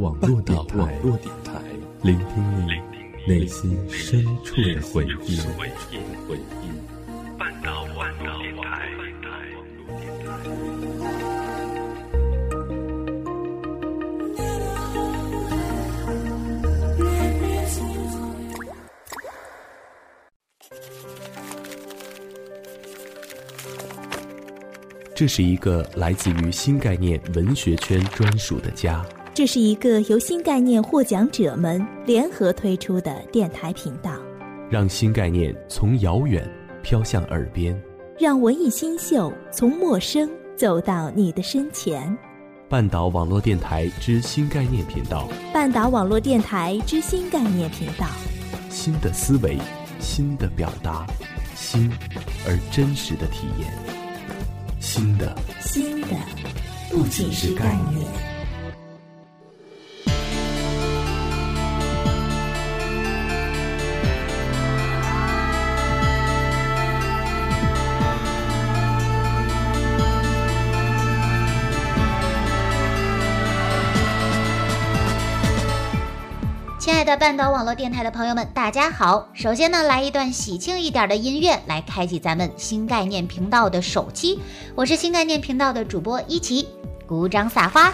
网络电台，聆听你内心深处的回忆。半岛网络电台。这是一个来自于新概念文学圈专属的家。这是一个由新概念获奖者们联合推出的电台频道，让新概念从遥远飘向耳边，让文艺新秀从陌生走到你的身前。半岛网络电台之新概念频道，半岛网络电台之新概念频道，新的思维，新的表达，新而真实的体验。新的，新的，不仅是概念。半岛网络电台的朋友们，大家好！首先呢，来一段喜庆一点的音乐，来开启咱们新概念频道的首期。我是新概念频道的主播一奇，鼓掌撒花。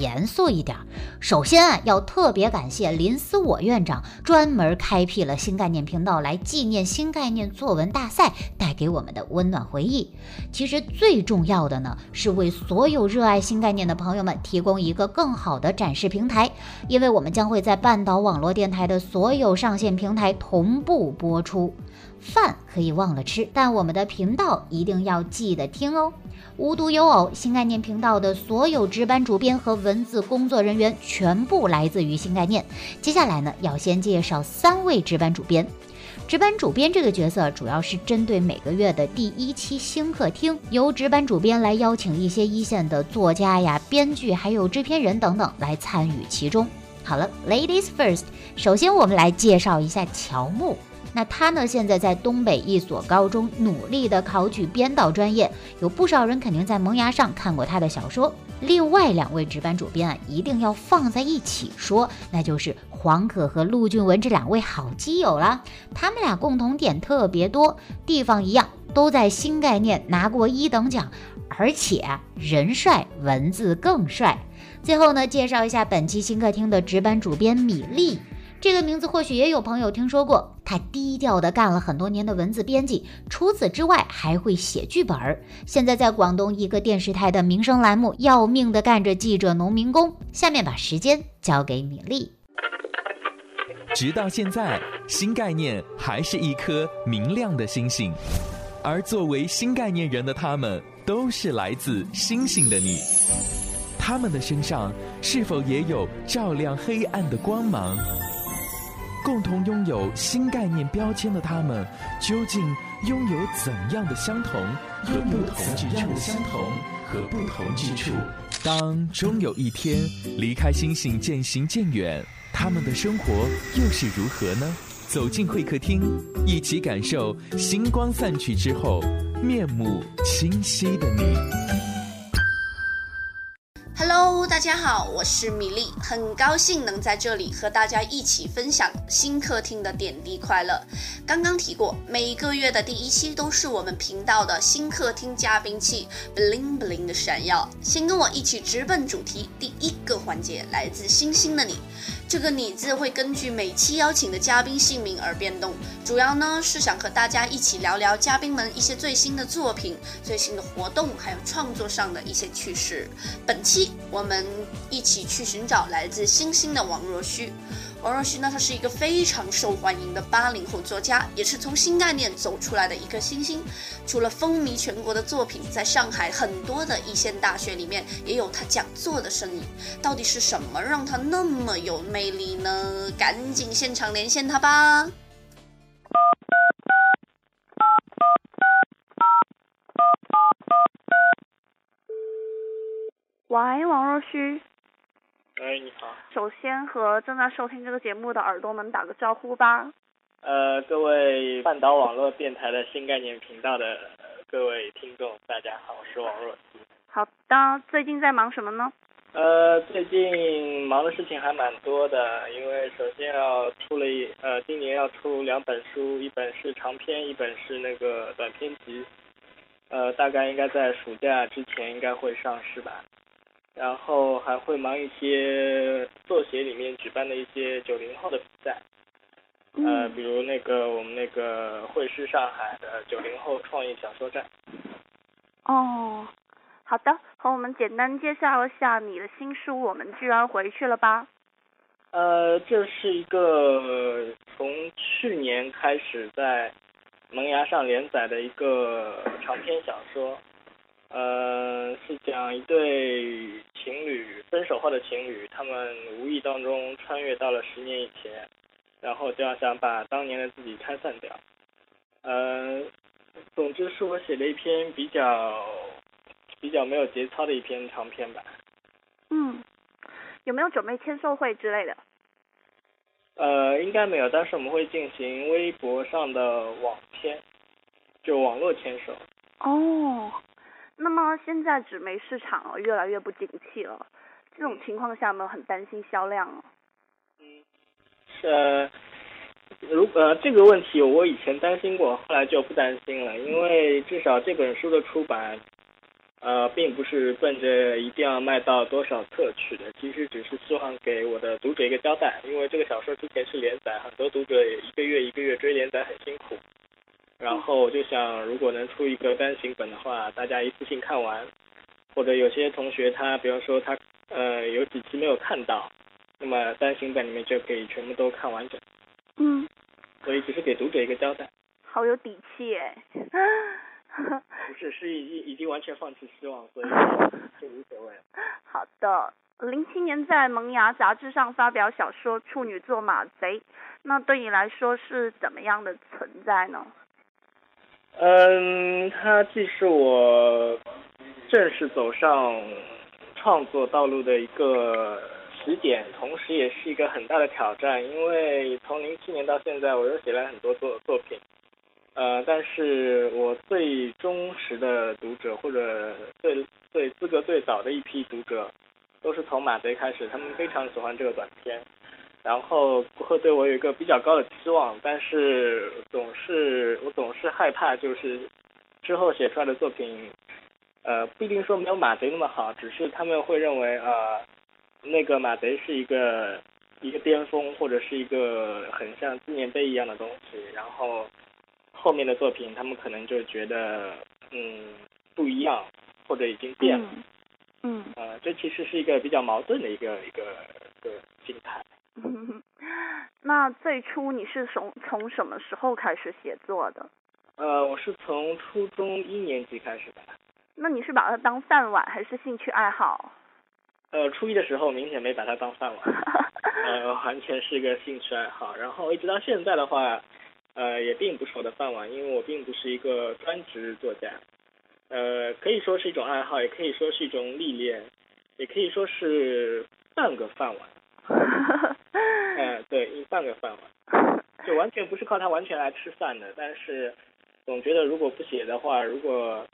严肃一点。首先啊，要特别感谢林思我院长专门开辟了新概念频道来纪念新概念作文大赛带给我们的温暖回忆。其实最重要的呢，是为所有热爱新概念的朋友们提供一个更好的展示平台，因为我们将会在半岛网络电台的所有上线平台同步播出。饭可以忘了吃，但我们的频道一定要记得听哦。无独有偶，新概念频道的所有值班主编和文字工作人员全部来自于新概念。接下来呢，要先介绍三位值班主编。值班主编这个角色主要是针对每个月的第一期新客厅，由值班主编来邀请一些一线的作家呀、编剧，还有制片人等等来参与其中。好了，Ladies first，首先我们来介绍一下乔木。那他呢？现在在东北一所高中努力的考取编导专业，有不少人肯定在萌芽上看过他的小说。另外两位值班主编啊，一定要放在一起说，那就是黄可和陆俊文这两位好基友了。他们俩共同点特别多，地方一样，都在新概念拿过一等奖，而且人帅，文字更帅。最后呢，介绍一下本期新客厅的值班主编米粒。这个名字或许也有朋友听说过，他低调的干了很多年的文字编辑，除此之外还会写剧本儿。现在在广东一个电视台的民生栏目，要命的干着记者农民工。下面把时间交给米粒。直到现在，新概念还是一颗明亮的星星，而作为新概念人的他们，都是来自星星的你。他们的身上是否也有照亮黑暗的光芒？共同拥有新概念标签的他们，究竟拥有怎样的相同和不同之处？相同和不同之处。当终有一天离开星星渐行渐远，他们的生活又是如何呢？走进会客厅，一起感受星光散去之后面目清晰的你。大家好，我是米粒，很高兴能在这里和大家一起分享新客厅的点滴快乐。刚刚提过，每个月的第一期都是我们频道的新客厅嘉宾器，bling bling 的闪耀。先跟我一起直奔主题，第一个环节来自星星的你。这个“你”字会根据每期邀请的嘉宾姓名而变动，主要呢是想和大家一起聊聊嘉宾们一些最新的作品、最新的活动，还有创作上的一些趣事。本期我们一起去寻找来自星星的王若虚。王若虚呢，他是一个非常受欢迎的八零后作家，也是从新概念走出来的一颗新星。除了风靡全国的作品，在上海很多的一线大学里面也有他讲座的身影。到底是什么让他那么有魅力呢？赶紧现场连线他吧！喂，王若虚。喂，你好。首先和正在收听这个节目的耳朵们打个招呼吧。呃，各位半岛网络电台的新概念频道的各位听众，大家好，我是王若曦。好的，最近在忙什么呢？呃，最近忙的事情还蛮多的，因为首先要出了一呃，今年要出两本书，一本是长篇，一本是那个短篇集，呃，大概应该在暑假之前应该会上市吧。然后还会忙一些作协里面举办的一些九零后的比赛，呃，比如那个我们那个会师上海的九零后创意小说站。哦，好的，和我们简单介绍一下你的新书《我们居然回去了》吧。呃，这是一个从去年开始在萌芽上连载的一个长篇小说。呃，是讲一对情侣分手后的情侣，他们无意当中穿越到了十年以前，然后就要想把当年的自己拆散掉。呃，总之是我写的一篇比较比较没有节操的一篇长篇吧。嗯，有没有准备签售会之类的？呃，应该没有，但是我们会进行微博上的网签，就网络签售。哦。那么现在纸媒市场哦越来越不景气了，这种情况下有没有很担心销量哦？嗯，是，如呃这个问题我以前担心过，后来就不担心了，因为至少这本书的出版，呃并不是奔着一定要卖到多少册去的，其实只是希望给我的读者一个交代，因为这个小说之前是连载，很多读者也一个月一个月追连载很辛苦。然后我就想，如果能出一个单行本的话，大家一次性看完，或者有些同学他，比方说他呃有几期没有看到，那么单行本里面就可以全部都看完整。嗯。所以只是给读者一个交代。好有底气哎。不是，是已经已经完全放弃希望，所以就无所谓了。好的，零七年在《萌芽》杂志上发表小说《处女座马贼》，那对你来说是怎么样的存在呢？嗯，它既是我正式走上创作道路的一个起点，同时也是一个很大的挑战。因为从零七年到现在，我又写了很多作作品，呃，但是我最忠实的读者或者最最资格最早的一批读者，都是从马贼开始，他们非常喜欢这个短片。然后会对我有一个比较高的期望，但是总是我总是害怕，就是之后写出来的作品，呃，不一定说没有马贼那么好，只是他们会认为呃，那个马贼是一个一个巅峰，或者是一个很像纪念碑一样的东西，然后后面的作品他们可能就觉得嗯不一样，或者已经变了，嗯，呃，这其实是一个比较矛盾的一个一个一个心态。那最初你是从从什么时候开始写作的？呃，我是从初中一年级开始的。那你是把它当饭碗还是兴趣爱好？呃，初一的时候明显没把它当饭碗，呃，完全是一个兴趣爱好。然后一直到现在的话，呃，也并不是我的饭碗，因为我并不是一个专职作家。呃，可以说是一种爱好，也可以说是一种历练，也可以说是半个饭碗。嗯，对，一半个饭碗，就完全不是靠它完全来吃饭的。但是总觉得如果不写的话，如果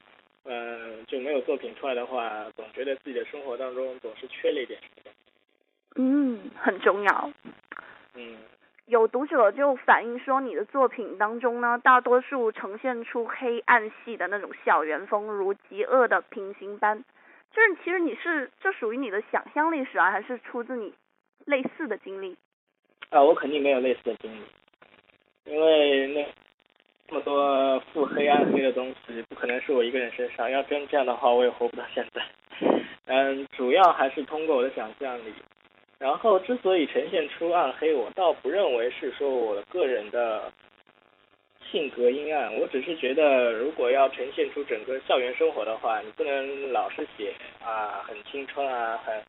嗯就没有作品出来的话，总觉得自己的生活当中总是缺了一点什么。嗯，很重要。嗯。有读者就反映说，你的作品当中呢，大多数呈现出黑暗系的那种校园风，如极恶的平行班。就是其实你是这属于你的想象历史啊，还是出自你？类似的经历啊，我肯定没有类似的经历，因为那那么多腹黑暗黑的东西，不可能是我一个人身上。要真这样的话，我也活不到现在。嗯，主要还是通过我的想象力。然后，之所以呈现出暗黑，我倒不认为是说我的个人的性格阴暗，我只是觉得，如果要呈现出整个校园生活的话，你不能老是写啊，很青春啊，很。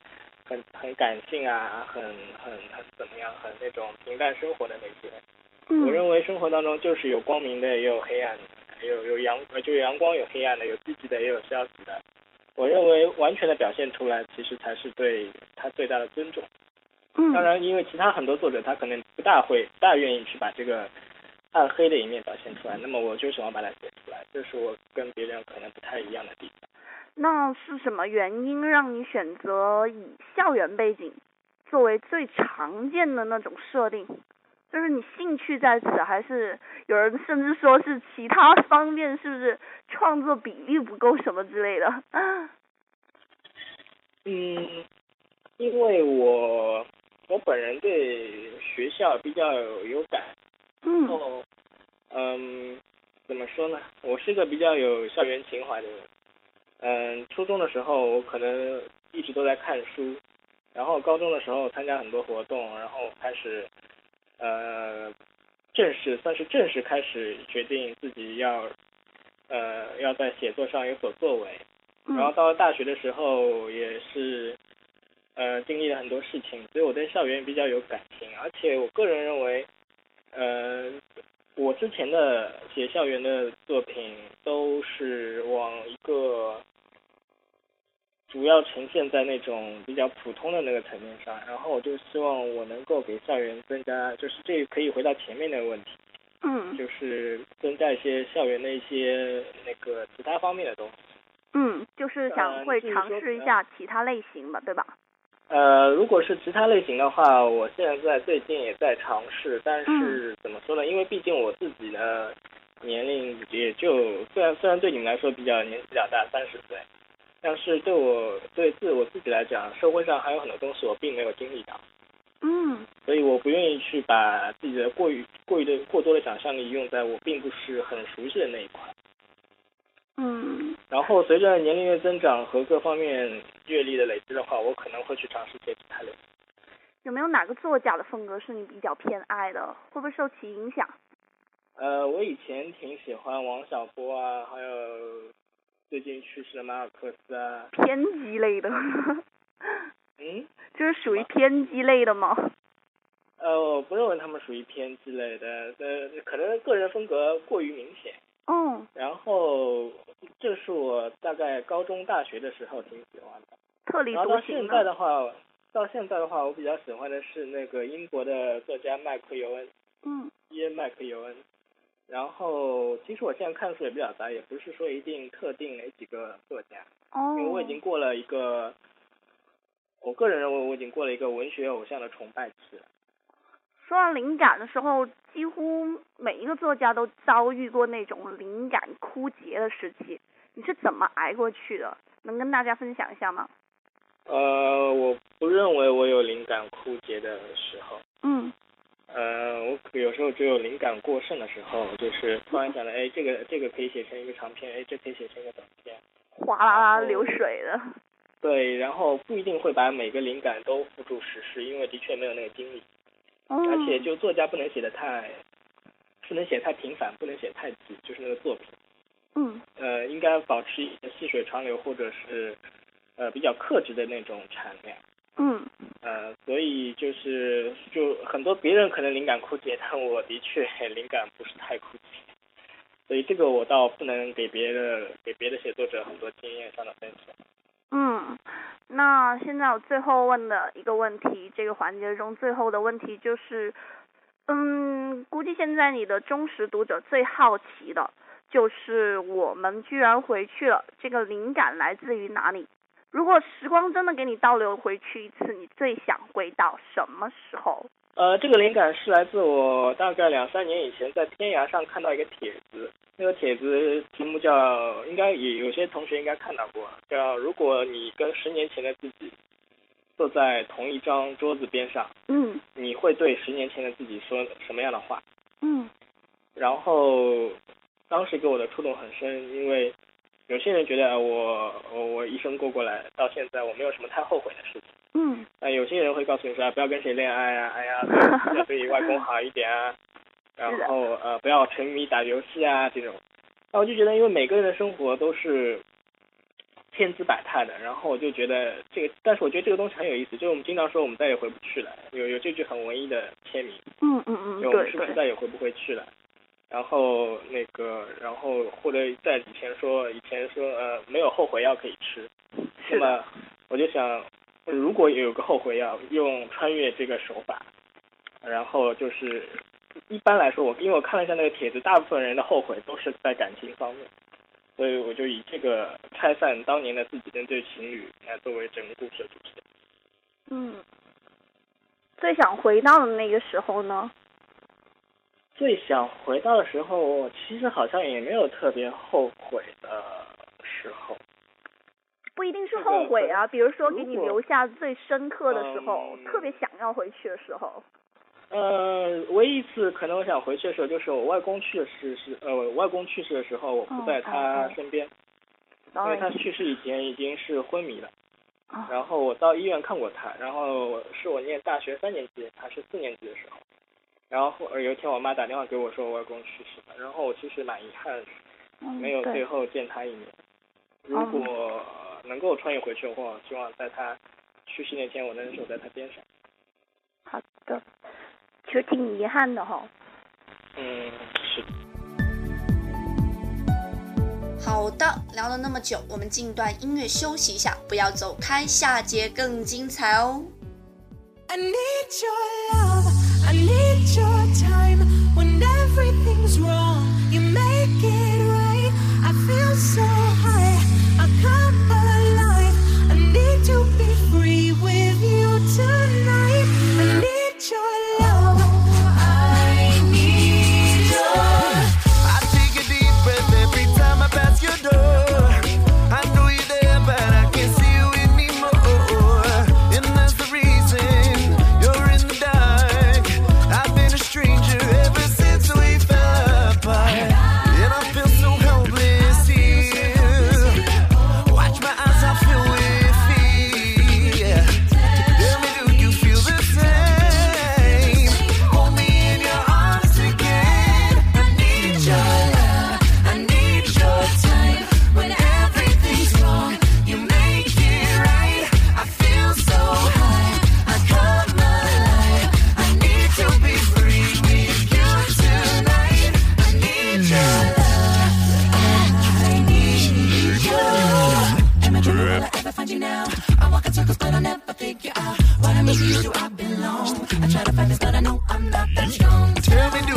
很很感性啊，很很很怎么样，很那种平淡生活的那些。我认为生活当中就是有光明的，也有黑暗的，有有阳就有阳光有黑暗的，有积极的也有消极的。我认为完全的表现出来，其实才是对他最大的尊重。当然，因为其他很多作者他可能不大会不大愿意去把这个暗黑的一面表现出来，那么我就喜欢把它写出来，这是我跟别人可能不太一样的地方。那是什么原因让你选择以校园背景作为最常见的那种设定？就是你兴趣在此，还是有人甚至说是其他方面，是不是创作比例不够什么之类的？嗯，因为我我本人对学校比较有感，嗯后嗯，怎么说呢？我是个比较有校园情怀的人。嗯，初中的时候我可能一直都在看书，然后高中的时候参加很多活动，然后开始呃正式算是正式开始决定自己要呃要在写作上有所作为。然后嗯到了大学的时候也是呃经历了很多事情，所以我对校园比较有感情，而且我个人认为，呃，我之前的写校园的作品都是往一个主要呈现在那种比较普通的那个层面上，然后我就希望我能够给校园增加，就是这可以回到前面那个问题，嗯就是增加一些校园的一些那个其他方面的东西。嗯，就是想呃会尝试一下其他类型吧，对吧？呃，如果是其他类型的话，我现在最近也在尝试，但是怎么说呢？因为毕竟我自己的年龄也就虽然虽然对你们来说比较年纪比较大，三十岁，但是对我对自我自己来讲，社会上还有很多东西我并没有经历到，嗯所以我不愿意去把自己的过于过于的过多的想象力用在我并不是很熟悉的那一块。嗯然后随着年龄的增长和各方面阅历的累积的话，我可能会去尝试一些其他类型。有没有哪个作家的风格是你比较偏爱的？会不会受其影响？呃，我以前挺喜欢王小波啊，还有最近去世的马尔克斯啊。偏激类的，嗯，就是属于偏激类的吗？呃，我不认为他们属于偏激类的，呃，可能个人风格过于明显。嗯，然后，这是我大概高中、大学的时候挺喜欢的。特立然后到现在的。的话，到现在的话，我比较喜欢的是那个英国的作家麦克尤恩，嗯伊恩麦克尤恩。然后，其实我现在看书也比较杂，也不是说一定特定哪几个作家，哦因为我已经过了一个，我个人认为我已经过了一个文学偶像的崇拜期了。说到灵感的时候，几乎每一个作家都遭遇过那种灵感枯竭的时期，你是怎么挨过去的？能跟大家分享一下吗？呃，我不认为我有灵感枯竭的时候。嗯呃，我可有时候只有灵感过剩的时候，就是突然想到，哎，这个这个可以写成一个长篇，哎，这可以写成一个短篇。哗啦啦流水的。对，然后不一定会把每个灵感都付诸实施，因为的确没有那个精力。嗯。而且就作家不能写的太，不能写太频繁，不能写太急，就是那个作品。嗯呃，应该保持细水长流，或者是呃比较克制的那种产量。嗯呃，所以就是就很多别人可能灵感枯竭，但我的确灵感不是太枯竭，所以这个我倒不能给别的给别的写作者很多经验上的分享。那现在我最后问的一个问题，这个环节中最后的问题就是，嗯，估计现在你的忠实读者最好奇的就是我们居然回去了，这个灵感来自于哪里？如果时光真的给你倒流回去一次，你最想回到什么时候？呃，这个灵感是来自我大概两三年以前在天涯上看到一个帖子，那个帖子题目叫，应该也有些同学应该看到过，叫如果你跟十年前的自己坐在同一张桌子边上，嗯你会对十年前的自己说什么样的话？嗯然后当时给我的触动很深，因为有些人觉得我我一生过过来到现在我没有什么太后悔的事情，嗯那有些人会告诉你说啊不要跟谁恋爱啊，哎呀要对外公好一点啊，然后呃不要沉迷打游戏啊这种，那我就觉得因为每个人的生活都是千姿百态的，然后我就觉得这个，但是我觉得这个东西很有意思，就是我们经常说我们再也回不去了，有有这句很文艺的签名。嗯嗯嗯，就我们是不是，再也回不回去了？然后那个，然后或者在以前说，以前说呃没有后悔药可以吃，那么我就想，如果有个后悔药，用穿越这个手法，然后就是一般来说，我因为我看了一下那个帖子，大部分人的后悔都是在感情方面，所以我就以这个拆散当年的自己那对情侣来作为整个故事的主线。嗯，最想回到的那个时候呢？最想回到的时候，其实好像也没有特别后悔的时候。不一定是后悔啊，比如说给你留下最深刻的时候，嗯特别想要回去的时候。呃，唯一一次可能我想回去的时候，就是我外公去世是呃，我外公去世的时候，我不在他身边，因为他去世以前已经是昏迷了。哦然后我到医院看过他，然后是我念大学三年级，还是四年级的时候。然后后有一天我妈打电话给我说我外公去世了，然后我其实蛮遗憾，嗯没有最后见他一面。如果能够穿越回去的话，希望在他去世那天我能守在他边上。好的，其实挺遗憾的哈。嗯，是的。好的，聊了那么久，我们进段音乐休息一下，不要走开，下节更精彩哦。I need your love, Am i'll I ever find you now? I walk in circles, but I never figure out what I miss you. I belong. I try to find this, but I know I'm not that strong. Tell me, do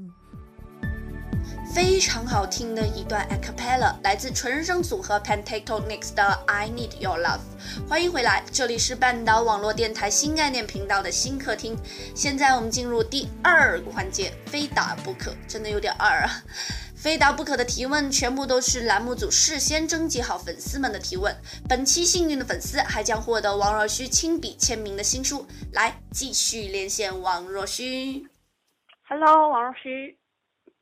非常好听的一段 a cappella，来自纯声组合 Pentatonix 的《I Need Your Love》。欢迎回来，这里是半岛网络电台新概念频道的新客厅。现在我们进入第二个环节，非打不可，真的有点二啊！非打不可的提问全部都是栏目组事先征集好粉丝们的提问。本期幸运的粉丝还将获得王若虚亲笔签名的新书。来，继续连线王若虚。Hello，王若虚。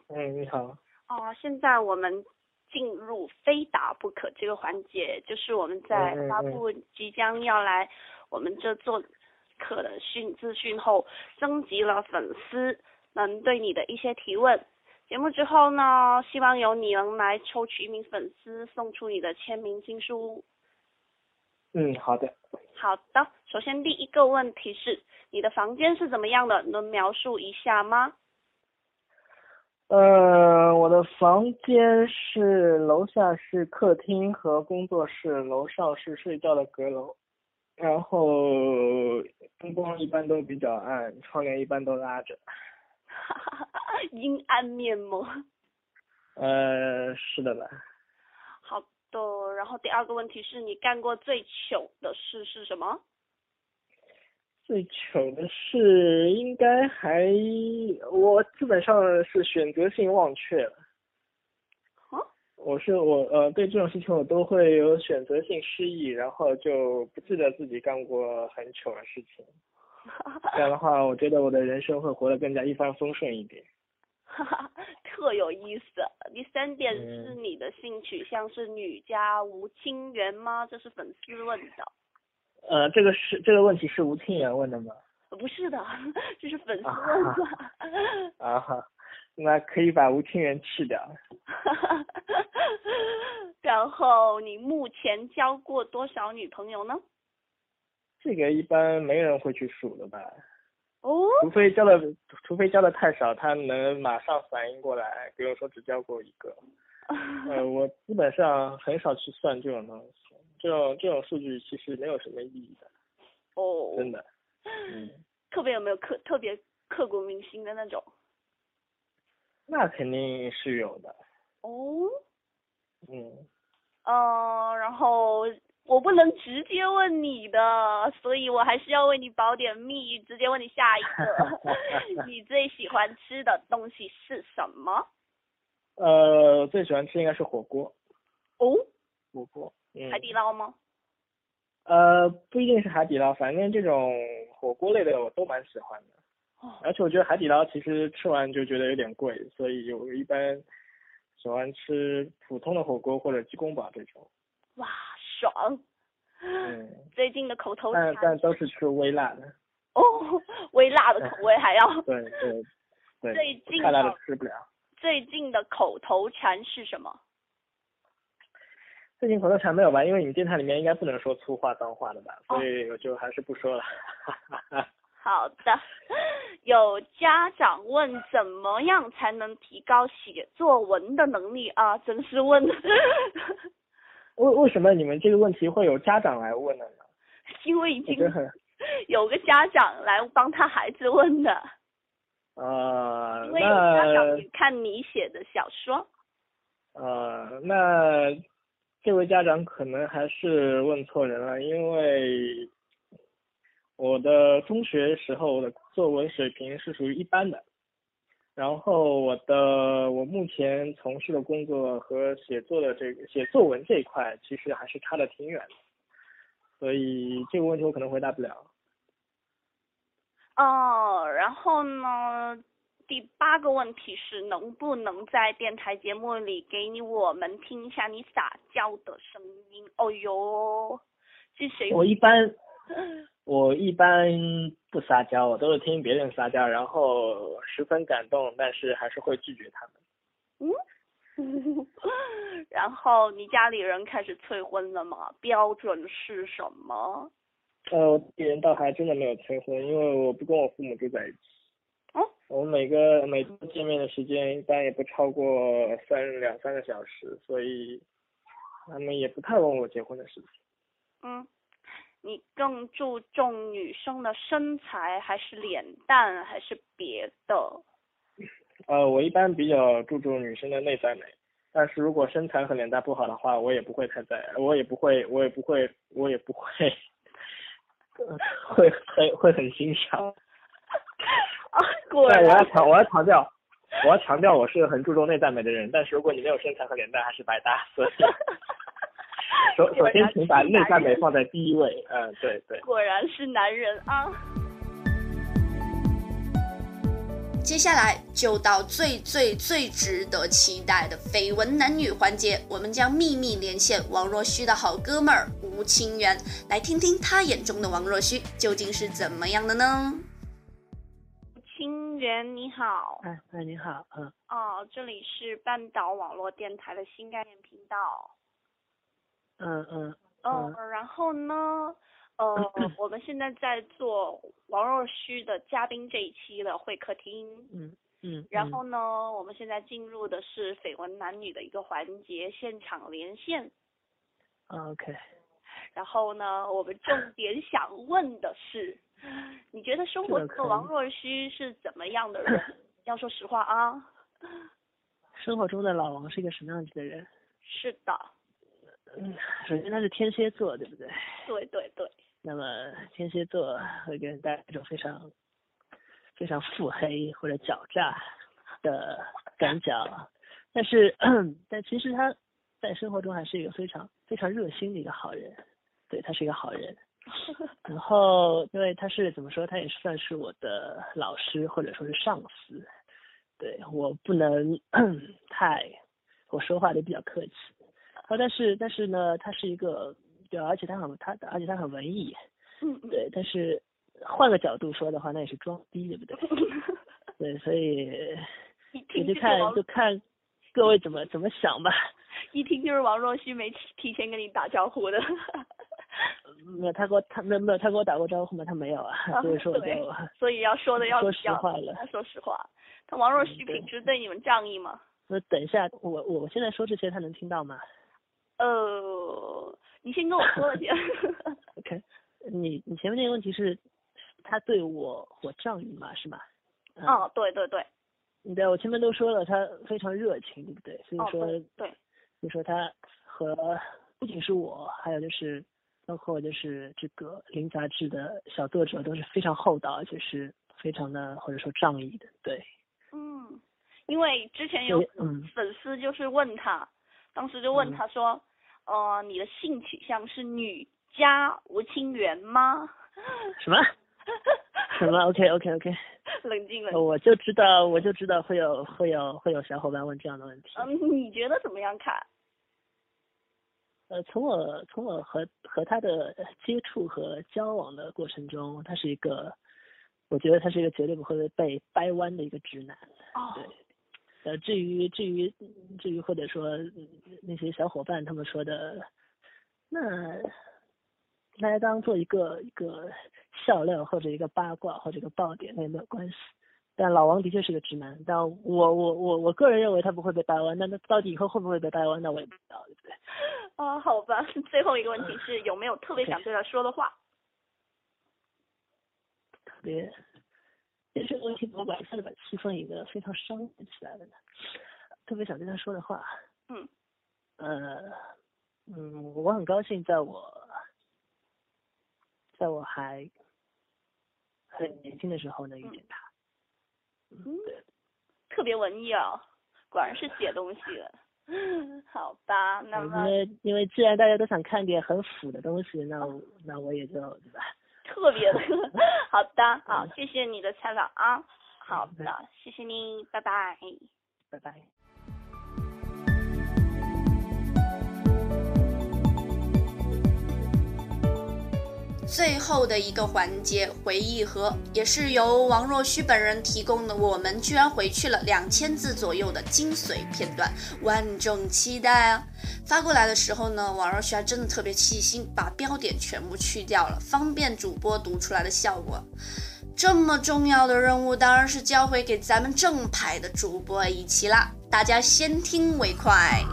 哎，你好。哦，现在我们进入非打不可这个环节，就是我们在嗯嗯发布即将要来我们这做客的讯资讯后，征集了粉丝们对你的一些提问。节目之后呢，希望由你能来抽取一名粉丝，送出你的签名新书。嗯，好的。好的，首先第一个问题是，你的房间是怎么样的？能描述一下吗？呃，我的房间是楼下是客厅和工作室，楼上是睡觉的阁楼。然后灯光一般都比较暗，窗帘一般都拉着。哈哈哈阴暗面吗？呃，是的吧？好的，然后第二个问题是你干过最糗的事是什么？最糗的事应该还，我基本上是选择性忘却了。啊？我是我呃，对这种事情我都会有选择性失忆，然后就不记得自己干过很糗的事情。这样的话，我觉得我的人生会活得更加一帆风顺一点。哈哈，特有意思。第三点嗯是你的性取向是女家无亲缘吗？这是粉丝问的。呃，这个是这个问题是吴清源问的吗？呃不是的，这是粉丝啊问的。啊哈，那可以把吴清源去掉。然后你目前交过多少女朋友呢？这个一般没人会去数的吧？哦，除非交的，除非交的太少，他能马上反应过来。比如说只交过一个，呃，我基本上很少去算这种东西，这种这种数据其实没有什么意义的，哦，真的。嗯，特别有没有刻特别刻骨铭心的那种？那肯定是有的。哦，嗯，呃，然后我不能直接问你的，所以我还是要为你保点密，直接问你下一个，你最喜欢吃的东西是什么？呃，最喜欢吃应该是火锅。哦，火锅。嗯。海底捞吗？呃，不一定是海底捞，反正这种火锅类的我都蛮喜欢的。哦，而且我觉得海底捞其实吃完就觉得有点贵，所以我一般喜欢吃普通的火锅或者鸡公煲这种。哇，爽！嗯，最近的口头但禅但都是吃微辣的。哦，微辣的口味还要。对对对，最近太辣的的吃不了。最近的口头禅是什么？最近口头禅没有吧？因为你们电台里面应该不能说粗话脏话的吧，哦所以我就还是不说了。好的，有家长问怎么样才能提高写作文的能力啊？真是问，为为什么你们这个问题会有家长来问的呢？因为已经 有个家长来帮他孩子问的，呃，因为有家长那看你写的小说。呃，那这位家长可能还是问错人了，因为我的中学时候的作文水平是属于一般的，然后我的我目前从事的工作和写作的这个写作文这一块，其实还是差的挺远的，所以这个问题我可能回答不了。哦，然后呢，第八个问题是能不能在电台节目里给你我们听一下你撒娇的声音？哦哟，是谁？我一般 我一般不撒娇，我都是听别人撒娇，然后十分感动，但是还是会拒绝他们。嗯，然后你家里人开始催婚了吗？标准是什么？呃，我家里人倒还真的没有催婚，因为我不跟我父母住在一起。哦，我们每个每次见面的时间一般也不超过三两三个小时，所以他们也不太问我结婚的事情。嗯，你更注重女生的身材，还是脸蛋，还是别的？呃，我一般比较注重女生的内在美，但是如果身材和脸蛋不好的话，我也不会太在，我也不会，我也不会，我也不会，会会很会很欣赏。啊，果然我要，强，我要强调，我要强调，我是个很注重内在美的人。但是如果你没有身材和脸蛋，还是白搭。所以，首首先请把内在美放在第一位。嗯，对对。果然是男人啊。接下来就到最最最值得期待的绯闻男女环节，我们将秘密连线王若虚的好哥们儿吴清源，来听听他眼中的王若虚究竟是怎么样的呢？清源你好，哎，哎，你好，嗯，哦，这里是半岛网络电台的新概念频道。嗯嗯嗯，然后呢，呃，我们现在在做王若虚的嘉宾这一期的会客厅。嗯嗯，然后呢，我们现在进入的是绯闻男女的一个环节，现场连线。嗯 OK，然后呢，我们重点想问的是，你觉得生活中的王若虚是怎么样的人？要说实话啊。生活中的老王是一个什么样子的人？是的，嗯，首先他是天蝎座，对不对？对对对，那么天蝎座会给人带来一种非常非常腹黑或者狡诈的感觉，但是但其实他在生活中还是一个非常非常热心的一个好人，对他是一个好人。然后因为他是怎么说，他也算是我的老师或者说是上司，对我不能 太我说话都比较客气，啊，但是但是呢，他是一个对，而且他很他而且他很文艺，嗯，对，但是换个角度说的话，那也是装逼，对不对？对，所以一听就看就看各位怎么怎么想吧。一听就是王若虚没提提前跟你打招呼的。没有他给我他没有没有他给我打过招呼吗？他没有啊，所以说我就啊所以要说的 要说实话了。他说实话。他王若虚平时对你们仗义吗？那等一下，我我现在说这些他能听到吗呃，你先跟我说了先。？OK，你你前面那个问题是，他对我我仗义嘛，是吗？嗯哦，对对对，对，我前面都说了，他非常热情，对不对？所以哦说，对对，所以说他和不仅是我，还有就是包括就是这个《零杂志》的小作者都是非常厚道，而且是非常的或者说仗义的，对。嗯，因为之前有粉丝就是问他，当时就问他说，呃，你的性取向是女加吴清源吗？什么？什么？OK OK OK，冷静冷静。我就知道，我就知道会有会有会有小伙伴问这样的问题。嗯，你觉得怎么样看？呃，从我从我和和他的接触和交往的过程中，他是一个，我觉得他是一个绝对不会被掰弯的一个直男。哦，对。呃，至于至于至于或者说嗯那些小伙伴他们说的，那大家当做一个一个笑料或者一个八卦或者一个爆点，那也没有关系。但老王的确是个直男，但我我我我个人认为他不会被掰弯，那那到底以后会不会被掰弯，那我也不知道，对不对？啊，好吧。最后一个问题是有没有特别想对他说的话？特别，这这个问题我把一下子把气氛引得非常伤感起来了呢。特别想对他说的话，嗯，呃，嗯，我很高兴在我，在我还很年轻的时候能遇见他。嗯，特别文艺哦，果然是写东西的。好吧，那因么为因为既然大家都想看点很腐的东西，那我那我也就对吧？特别的，好的，好，谢谢你的采访啊，好的，谢谢你，拜拜。拜拜。最后的一个环节回忆盒，也是由王若虚本人提供的。我们居然回去了两千字左右的精髓片段，万众期待啊！发过来的时候呢，王若虚还真的特别细心，把标点全部去掉了，方便主播读出来的效果。这么重要的任务，当然是交回给咱们正牌的主播一起啦，大家先听为快。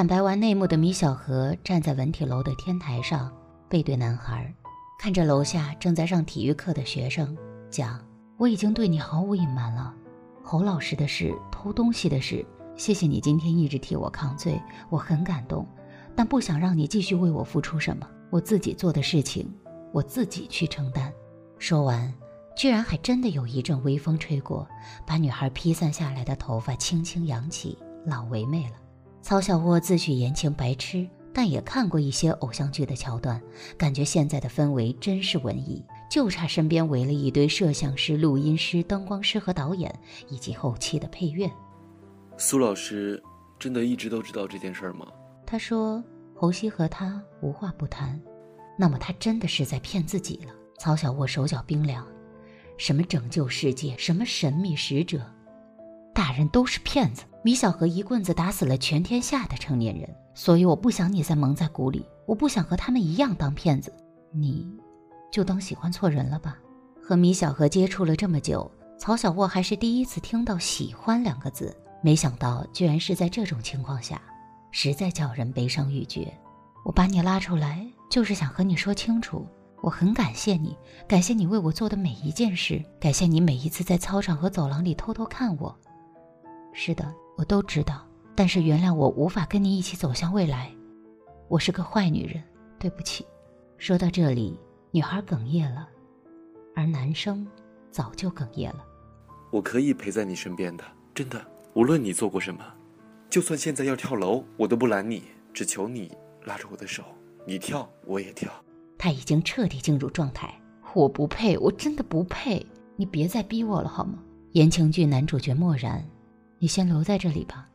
坦白完内幕的米小河站在文体楼的天台上，背对男孩，看着楼下正在上体育课的学生，讲：“我已经对你毫无隐瞒了，侯老师的事，偷东西的事，谢谢你今天一直替我抗罪，我很感动，但不想让你继续为我付出什么，我自己做的事情，我自己去承担。”说完，居然还真的有一阵微风吹过，把女孩披散下来的头发轻轻扬起，老唯美了。曹小沃自诩言情白痴，但也看过一些偶像剧的桥段，感觉现在的氛围真是文艺，就差身边围了一堆摄像师、录音师、灯光师和导演，以及后期的配乐。苏老师真的一直都知道这件事儿吗？他说侯熙和他无话不谈，那么他真的是在骗自己了。曹小沃手脚冰凉，什么拯救世界，什么神秘使者，大人都是骗子。米小河一棍子打死了全天下的成年人，所以我不想你再蒙在鼓里，我不想和他们一样当骗子。你，就当喜欢错人了吧。和米小河接触了这么久，曹小沃还是第一次听到“喜欢”两个字，没想到居然是在这种情况下，实在叫人悲伤欲绝。我把你拉出来，就是想和你说清楚，我很感谢你，感谢你为我做的每一件事，感谢你每一次在操场和走廊里偷偷看我。是的，我都知道，但是原谅我无法跟你一起走向未来。我是个坏女人，对不起。说到这里，女孩哽咽了，而男生早就哽咽了。我可以陪在你身边的，真的，无论你做过什么，就算现在要跳楼，我都不拦你，只求你拉着我的手，你跳我也跳。他已经彻底进入状态，我不配，我真的不配，你别再逼我了好吗？言情剧男主角漠然，你先留在这里吧，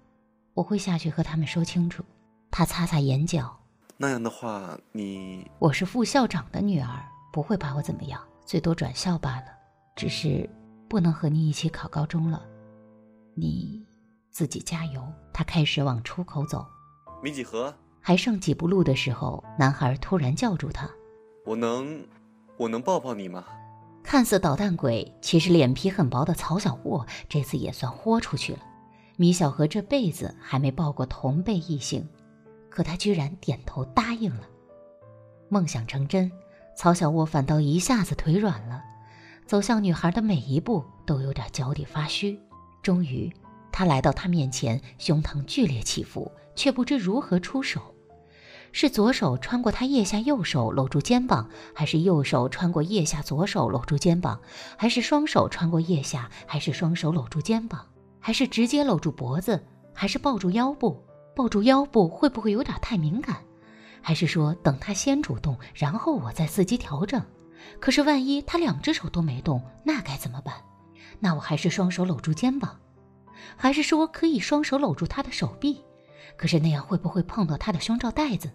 我会下去和他们说清楚。他擦擦眼角，那样的话，你我是副校长的女儿，不会把我怎么样，最多转校罢了。只是不能和你一起考高中了，你自己加油。他开始往出口走，米几何，还剩几步路的时候，男孩突然叫住他。我能，我能抱抱你吗？看似捣蛋鬼，其实脸皮很薄的曹小沃这次也算豁出去了。米小河这辈子还没抱过同辈异性，可他居然点头答应了。梦想成真，曹小沃反倒一下子腿软了，走向女孩的每一步都有点脚底发虚。终于，他来到她面前，胸膛剧烈起伏，却不知如何出手。是左手穿过他腋下右手搂住肩膀，还是右手穿过腋下左手搂住肩膀，还是双手穿过腋下，还是双手搂住肩膀，还是直接搂住脖子，还是抱住腰部？抱住腰部会不会有点太敏感？还是说等他先主动，然后我再伺机调整？可是万一他两只手都没动，那该怎么办？那我还是双手搂住肩膀，还是说可以双手搂住他的手臂？可是那样会不会碰到他的胸罩带子？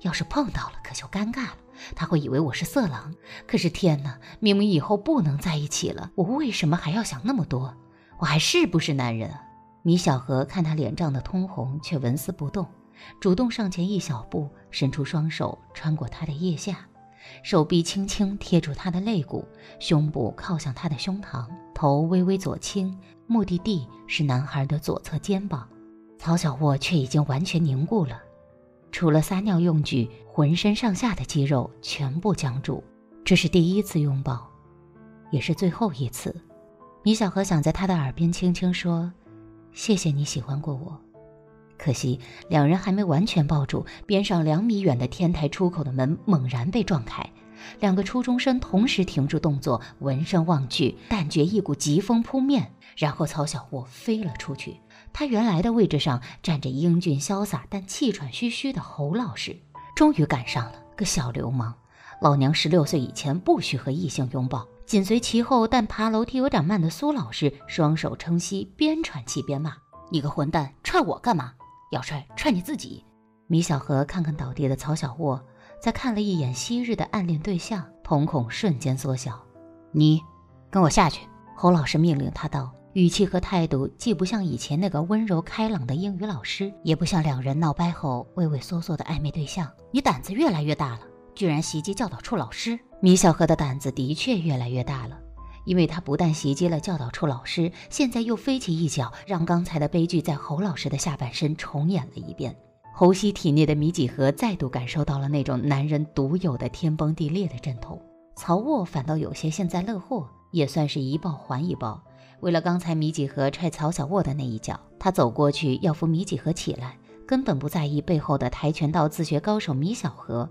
要是碰到了，可就尴尬了。他会以为我是色狼。可是天哪，明明以后不能在一起了，我为什么还要想那么多？我还是不是男人啊？米小河看他脸涨得通红，却纹丝不动，主动上前一小步，伸出双手穿过他的腋下，手臂轻轻贴住他的肋骨，胸部靠向他的胸膛，头微微左倾，目的地是男孩的左侧肩膀。曹小沃却已经完全凝固了。除了撒尿用具，浑身上下的肌肉全部僵住。这是第一次拥抱，也是最后一次。米小河想在他的耳边轻轻说：“谢谢你喜欢过我。”可惜两人还没完全抱住，边上两米远的天台出口的门猛然被撞开，两个初中生同时停住动作，闻声望去，但觉一股疾风扑面，然后曹小沃飞了出去。他原来的位置上站着英俊潇洒但气喘吁吁的侯老师，终于赶上了个小流氓。老娘十六岁以前不许和异性拥抱。紧随其后，但爬楼梯有点慢的苏老师双手撑膝，边喘气边骂：“你个混蛋，踹我干嘛？要踹踹你自己！”米小河看看倒地的曹小沃，再看了一眼昔日的暗恋对象，瞳孔瞬间缩小。“你，跟我下去！”侯老师命令他道。语气和态度既不像以前那个温柔开朗的英语老师，也不像两人闹掰后畏畏缩缩的暧昧对象。你胆子越来越大了，居然袭击教导处老师！米小河的胆子的确越来越大了，因为他不但袭击了教导处老师，现在又飞起一脚，让刚才的悲剧在侯老师的下半身重演了一遍。侯熙体内的米几何再度感受到了那种男人独有的天崩地裂的阵痛。曹沃反倒有些幸灾乐祸，也算是一报还一报。为了刚才米几何踹曹小沃的那一脚，他走过去要扶米几何起来，根本不在意背后的跆拳道自学高手米小何。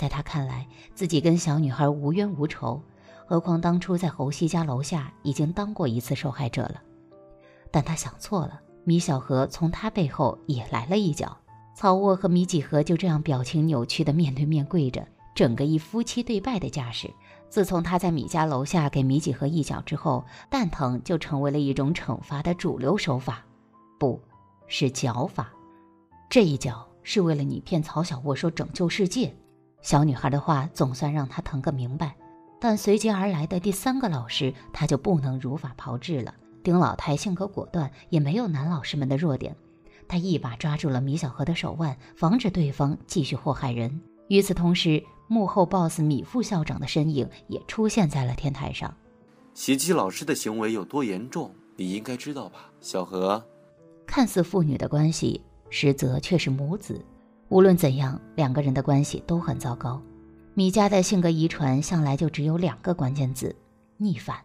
在他看来，自己跟小女孩无冤无仇，何况当初在侯西家楼下已经当过一次受害者了。但他想错了，米小何从他背后也来了一脚。曹沃和米几何就这样表情扭曲的面对面跪着，整个一夫妻对拜的架势。自从他在米家楼下给米几何一脚之后，蛋疼就成为了一种惩罚的主流手法，不是脚法。这一脚是为了你骗曹小沃说拯救世界，小女孩的话总算让他疼个明白。但随即而来的第三个老师，他就不能如法炮制了。丁老太性格果断，也没有男老师们的弱点。他一把抓住了米小河的手腕，防止对方继续祸害人。与此同时，幕后 boss 米副校长的身影也出现在了天台上。袭击老师的行为有多严重，你应该知道吧，小何？看似父女的关系，实则却是母子。无论怎样，两个人的关系都很糟糕。米家的性格遗传向来就只有两个关键字：逆反。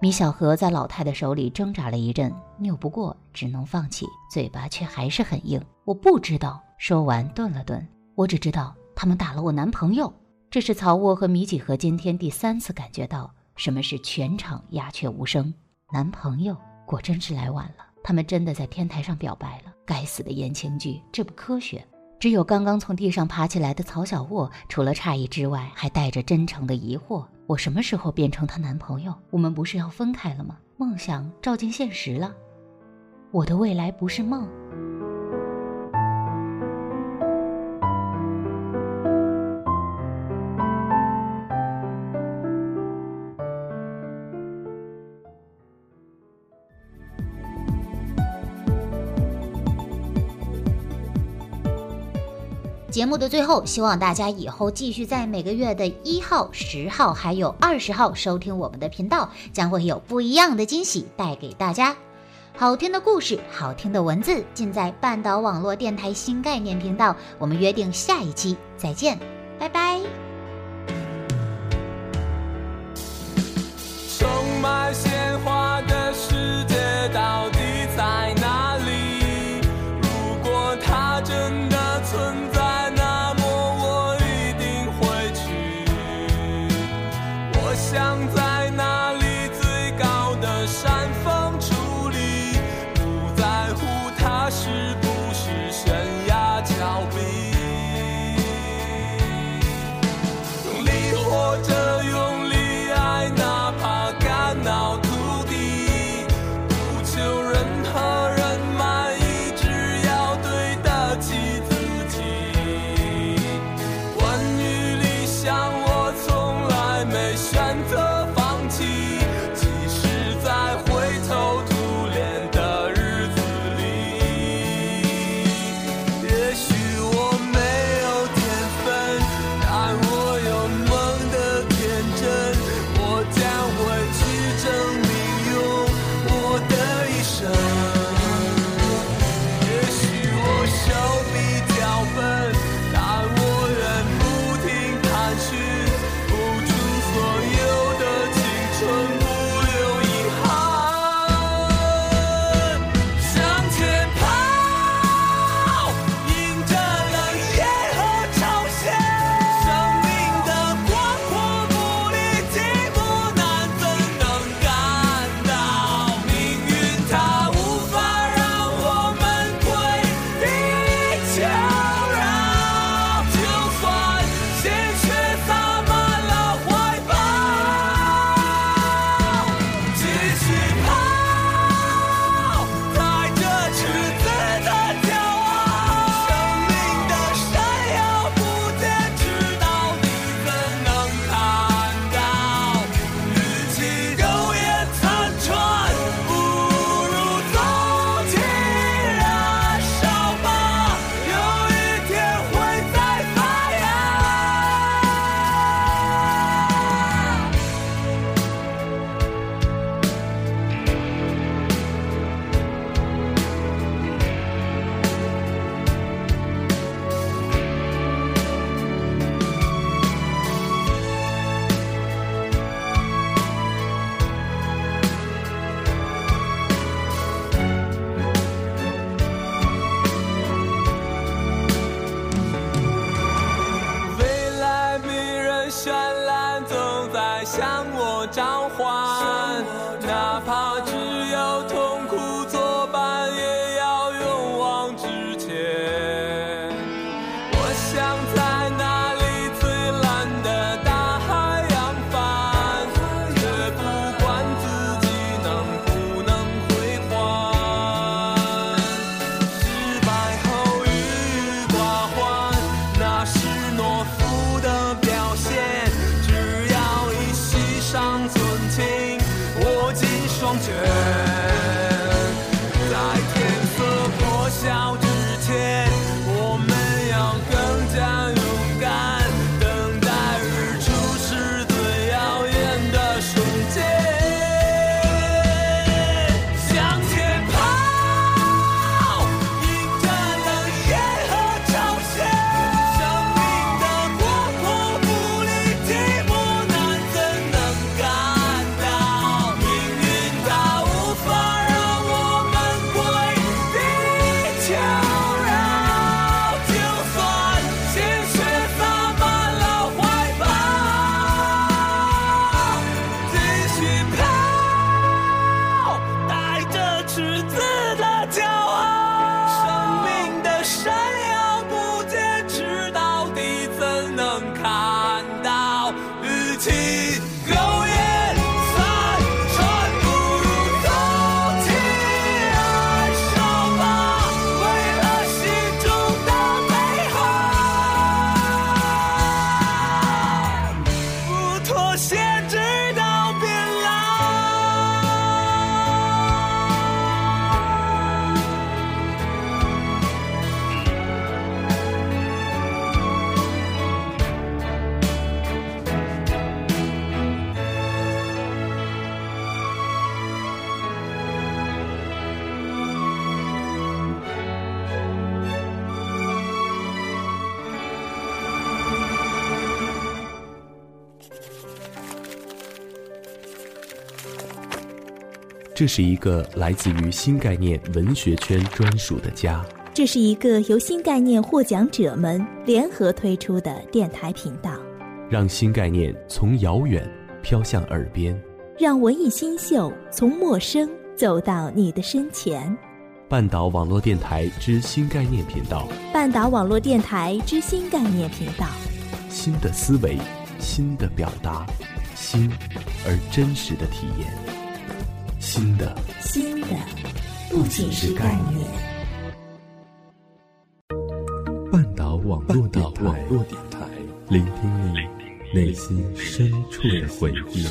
米小河在老太的手里挣扎了一阵，拗不过，只能放弃，嘴巴却还是很硬。我不知道。说完，顿了顿。我只知道他们打了我男朋友。这是曹沃和米几何今天第三次感觉到什么是全场鸦雀无声。男朋友果真是来晚了，他们真的在天台上表白了。该死的言情剧，这不科学。只有刚刚从地上爬起来的曹小沃，除了诧异之外，还带着真诚的疑惑：我什么时候变成她男朋友？我们不是要分开了吗？梦想照进现实了，我的未来不是梦。节目的最后，希望大家以后继续在每个月的一号、十号还有二十号收听我们的频道，将会有不一样的惊喜带给大家。好听的故事，好听的文字，尽在半岛网络电台新概念频道。我们约定下一期再见，拜拜。doubt 这是一个来自于新概念文学圈专属的家。这是一个由新概念获奖者们联合推出的电台频道，让新概念从遥远飘向耳边，让文艺新秀从陌生走到你的身前。半岛网络电台之新概念频道，半岛网络电台之新概念频道，新的思维，新的表达，新而真实的体验，新的新的不仅是概念。半岛网络电台，网络电台，聆听你内心深处的回忆。